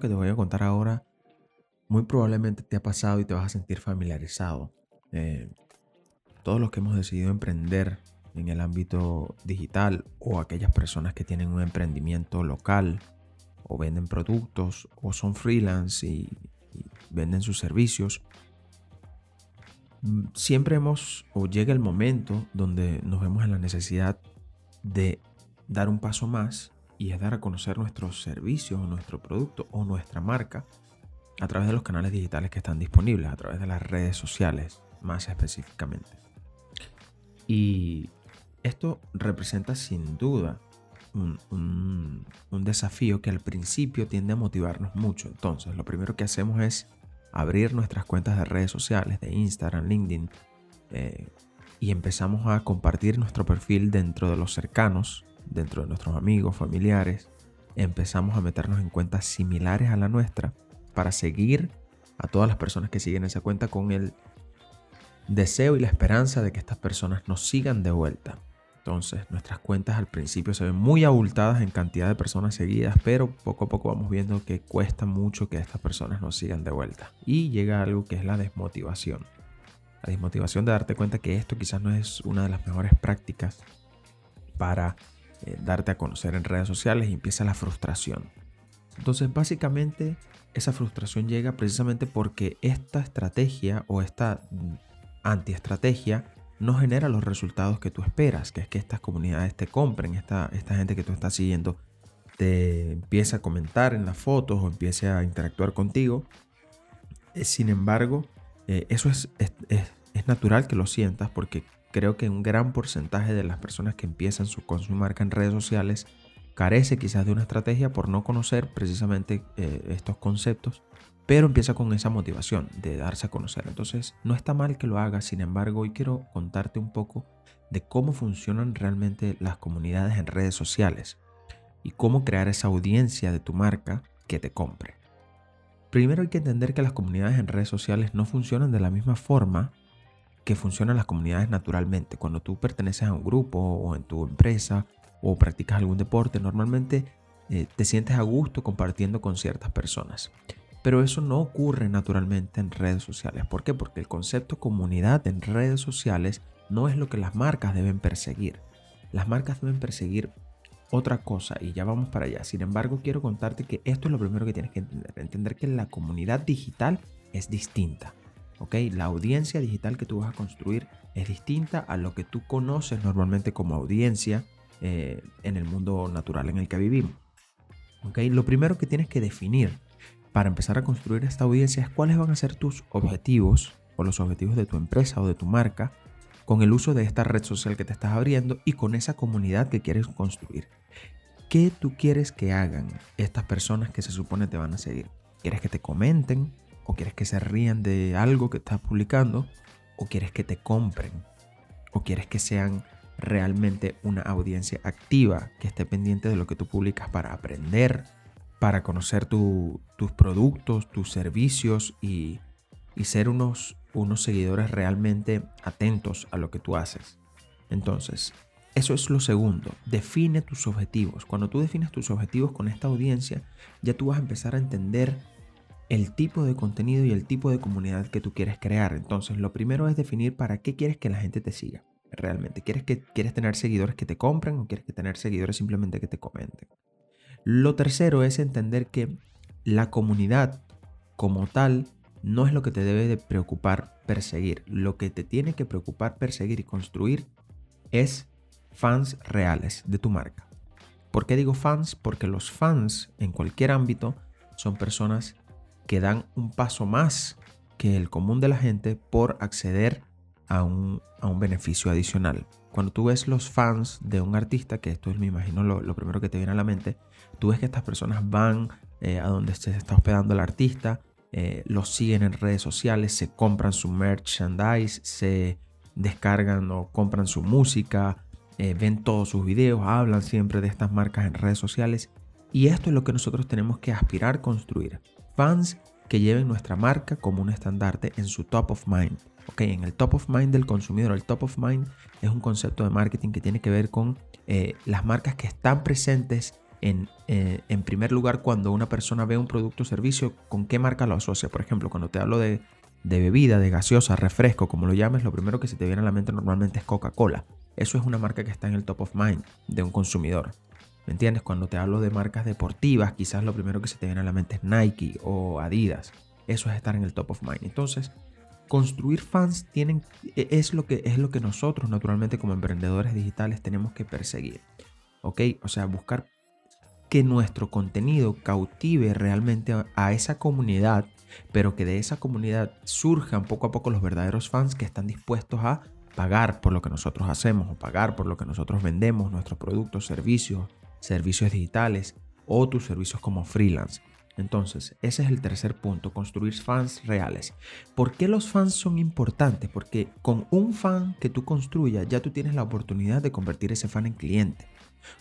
que te voy a contar ahora muy probablemente te ha pasado y te vas a sentir familiarizado. Eh, todos los que hemos decidido emprender en el ámbito digital o aquellas personas que tienen un emprendimiento local o venden productos o son freelance y, venden sus servicios, mm, siempre hemos o llega el momento donde nos vemos en la necesidad de dar un paso más y es dar a conocer nuestros servicios o nuestro producto o nuestra marca a través de los canales digitales que están disponibles, a través de las redes sociales más específicamente. Y esto representa sin duda un, desafío que al principio tiende a motivarnos mucho. Entonces, lo primero que hacemos es abrir nuestras cuentas de redes sociales, de Instagram, LinkedIn, eh, y empezamos a compartir nuestro perfil dentro de los cercanos, dentro de nuestros amigos, familiares. Empezamos a meternos en cuentas similares a la nuestra para seguir a todas las personas que siguen esa cuenta con el deseo y la esperanza de que estas personas nos sigan de vuelta. Entonces, nuestras cuentas al principio se ven muy abultadas en cantidad de personas seguidas, pero poco a poco vamos viendo que cuesta mucho que estas personas nos sigan de vuelta. Y llega algo que es la desmotivación. La desmotivación de darte cuenta que esto quizás no es una de las mejores prácticas para eh, darte a conocer en redes sociales y empieza la frustración. Entonces, básicamente, esa frustración llega precisamente porque esta estrategia o esta mm, antiestrategia no genera los resultados que tú esperas, que es que estas comunidades te compren, esta, esta gente que tú estás siguiendo te empieza a comentar en las fotos o empiece a interactuar contigo. Eh, sin embargo, eh, eso es, es, es, natural que lo sientas porque creo que un gran porcentaje de las personas que empiezan su, con su marca en redes sociales carece quizás de una estrategia por no conocer precisamente eh, estos conceptos pero empieza con esa motivación de darse a conocer. Entonces, no está mal que lo hagas, sin embargo, hoy quiero contarte un poco de cómo funcionan realmente las comunidades en redes sociales y cómo crear esa audiencia de tu marca que te compre. Primero hay que entender que las comunidades en redes sociales no funcionan de la misma forma que funcionan las comunidades naturalmente. Cuando tú perteneces a un grupo o en tu empresa o practicas algún deporte, normalmente eh, te sientes a gusto compartiendo con ciertas personas. Pero eso no ocurre naturalmente en redes sociales. ¿Por qué? Porque el concepto comunidad en redes sociales no es lo que las marcas deben perseguir. Las marcas deben perseguir otra cosa y ya vamos para allá. Sin embargo, quiero contarte que esto es lo primero que tienes que entender. Entender que la comunidad digital es distinta. ¿Ok? La audiencia digital que tú vas a construir es distinta a lo que tú conoces normalmente como audiencia eh, en el mundo natural en el que vivimos. ¿ok? Lo primero que tienes que definir para empezar a construir esta audiencia es cuáles van a ser tus objetivos o los objetivos de tu empresa o de tu marca con el uso de esta red social que te estás abriendo y con esa comunidad que quieres construir. ¿Qué tú quieres que hagan estas personas que se supone te van a seguir? ¿Quieres que te comenten? ¿O quieres que se rían de algo que estás publicando? ¿O quieres que te compren? ¿O quieres que sean realmente una audiencia activa que esté pendiente de lo que tú publicas para aprender, para conocer tus productos, tus servicios y, ser unos, unos seguidores realmente atentos a lo que tú haces. Entonces, eso es lo segundo, define tus objetivos. Cuando tú defines tus objetivos con esta audiencia, ya tú vas a empezar a entender el tipo de contenido y el tipo de comunidad que tú quieres crear. Entonces, lo primero es definir para qué quieres que la gente te siga. Realmente, ¿quieres, que, quieres tener seguidores que te compren o quieres que tener seguidores simplemente que te comenten? Lo tercero es entender que la comunidad como tal no es lo que te debe de preocupar perseguir. Lo que te tiene que preocupar perseguir y construir es fans reales de tu marca. ¿Por qué digo fans? Porque los fans en cualquier ámbito son personas que dan un paso más que el común de la gente por acceder a un, beneficio adicional. Cuando tú ves los fans de un artista, que esto es, me imagino, lo primero que te viene a la mente, Tú ves que estas personas van eh, a donde se está hospedando el artista, eh, los siguen en redes sociales, se compran su merchandise, se descargan o compran su música, eh, ven todos sus videos, hablan siempre de estas marcas en redes sociales. Y esto es lo que nosotros tenemos que aspirar a construir. Fans que lleven nuestra marca como un estandarte en su top of mind. Okay, en el top of mind del consumidor, el top of mind es un concepto de marketing que tiene que ver con las marcas que están presentes en, eh, en primer lugar cuando una persona ve un producto o servicio, con qué marca lo asocia. Por ejemplo, cuando te hablo de, de bebida, de gaseosa, refresco, como lo llames, lo primero que se te viene a la mente normalmente es Coca-Cola. Eso es una marca que está en el top of mind de un consumidor. ¿Me entiendes? Cuando te hablo de marcas deportivas, quizás lo primero que se te viene a la mente es Nike o Adidas. Eso es estar en el top of mind. Entonces, construir fans tienen, e, es, lo que, es lo que nosotros, naturalmente, como emprendedores digitales, tenemos que perseguir. ¿Ok? O sea, buscar que nuestro contenido cautive realmente a esa comunidad, pero que de esa comunidad surjan poco a poco los verdaderos fans que están dispuestos a pagar por lo que nosotros hacemos o pagar por lo que nosotros vendemos, nuestros productos, servicios, servicios digitales o tus servicios como freelance. Entonces, ese es el tercer punto, construir fans reales. ¿Por qué los fans son importantes? Porque con un fan que tú construyas, ya tú tienes la oportunidad de convertir ese fan en cliente.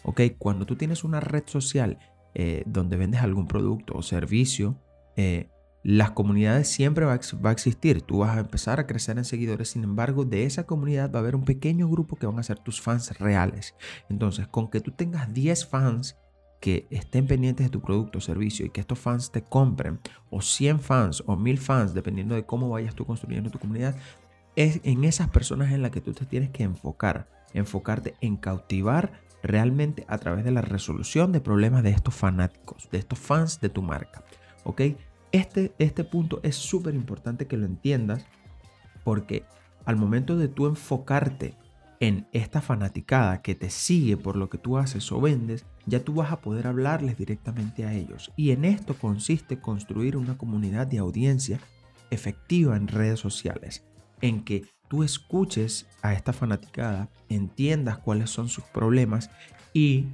¿Ok? Cuando tú tienes una red social eh, donde vendes algún producto o servicio, eh, las comunidades siempre va a, existir. Tú vas a empezar a crecer en seguidores. Sin embargo, de esa comunidad va a haber un pequeño grupo que van a ser tus fans reales. Entonces, con que tú tengas 10 fans que estén pendientes de tu producto o servicio y que estos fans te compren, o 100 fans o 1000 fans, dependiendo de cómo vayas tú construyendo tu comunidad, es en esas personas en las que tú te tienes que enfocar. Enfocarte en cautivar realmente a través de la resolución de problemas de estos fanáticos, de estos fans de tu marca. ¿Ok? Este, este punto es súper importante que lo entiendas porque al momento de tú enfocarte en esta fanaticada que te sigue por lo que tú haces o vendes, ya tú vas a poder hablarles directamente a ellos. Y en esto consiste construir una comunidad de audiencia efectiva en redes sociales, en que tú escuches a esta fanaticada, entiendas cuáles son sus problemas y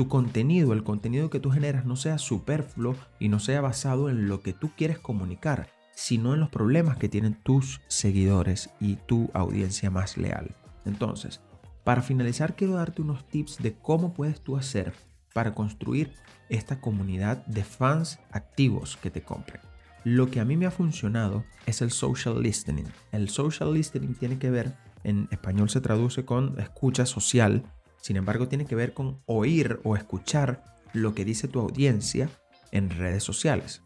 tu contenido, el contenido que tú generas no sea superfluo y no sea basado en lo que tú quieres comunicar, sino en los problemas que tienen tus seguidores y tu audiencia más leal. Entonces, para finalizar quiero darte unos tips de cómo puedes tú hacer para construir esta comunidad de fans activos que te compren. Lo que a mí me ha funcionado es el social listening. El social listening tiene que ver, en español se traduce con escucha social, sin embargo, tiene que ver con oír o escuchar lo que dice tu audiencia en redes sociales.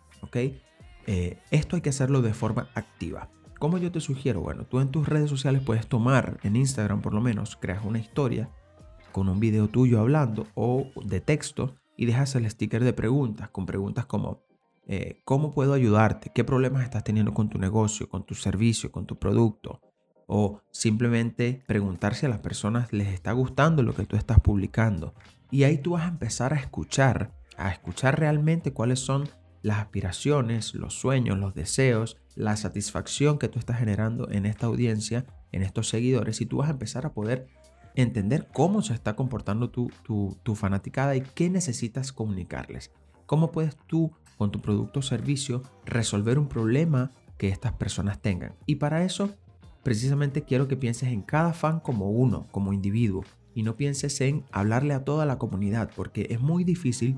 Eh, esto hay que hacerlo de forma activa. ¿Cómo yo te sugiero? Bueno, tú en tus redes sociales puedes tomar, en Instagram por lo menos, creas una historia con un video tuyo hablando o de texto y dejas el sticker de preguntas con preguntas como eh, ¿cómo puedo ayudarte? ¿Qué problemas estás teniendo con tu negocio, con tu servicio, con tu producto? O simplemente preguntar si a las personas les está gustando lo que tú estás publicando. Y ahí tú vas a empezar a escuchar, a escuchar realmente cuáles son las aspiraciones, los sueños, los deseos, la satisfacción que tú estás generando en esta audiencia, en estos seguidores, y tú vas a empezar a poder entender cómo se está comportando tu, tu, tu fanaticada y qué necesitas comunicarles. Cómo puedes tú, con tu producto o servicio, resolver un problema que estas personas tengan. Y para eso precisamente quiero que pienses en cada fan como uno, como individuo, y no pienses en hablarle a toda la comunidad, porque es muy difícil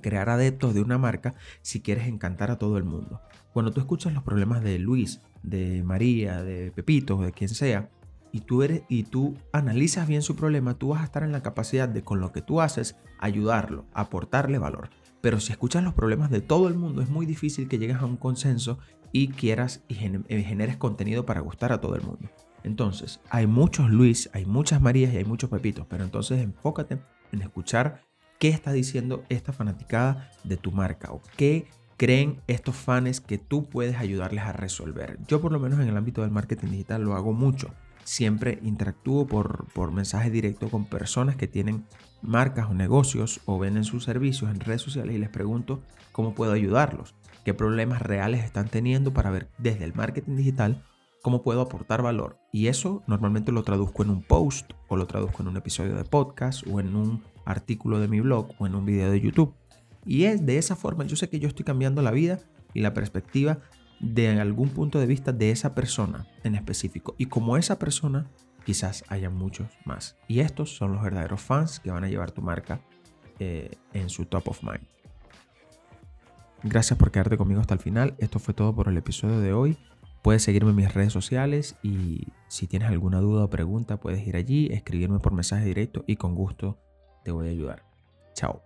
crear adeptos de una marca si quieres encantar a todo el mundo. Cuando tú escuchas los problemas de Luis, de María, de Pepito, de quien sea, y tú, eres, y tú analizas bien su problema, tú vas a estar en la capacidad de con lo que tú haces ayudarlo, aportarle valor. Pero si escuchas los problemas de todo el mundo, es muy difícil que llegues a un consenso y quieras y eh, generes contenido para gustar a todo el mundo. Entonces, hay muchos Luis, hay muchas Marías y hay muchos Pepitos, pero entonces enfócate en escuchar qué está diciendo esta fanaticada de tu marca o qué creen estos fans que tú puedes ayudarles a resolver. Yo por lo menos en el ámbito del marketing digital lo hago mucho. Siempre interactúo por, por mensaje directo con personas que tienen marcas o negocios o venden sus servicios en redes sociales y les pregunto cómo puedo ayudarlos qué problemas reales están teniendo para ver desde el marketing digital cómo puedo aportar valor. Y eso normalmente lo traduzco en un post o lo traduzco en un episodio de podcast o en un artículo de mi blog o en un video de YouTube. Y es de esa forma, yo sé que yo estoy cambiando la vida y la perspectiva de algún punto de vista de esa persona en específico. Y como esa persona, quizás haya muchos más. Y estos son los verdaderos fans que van a llevar tu marca eh, en su top of mind. Gracias por quedarte conmigo hasta el final. Esto fue todo por el episodio de hoy. Puedes seguirme en mis redes sociales y si tienes alguna duda o pregunta puedes ir allí, escribirme por mensaje directo y con gusto te voy a ayudar. Chao.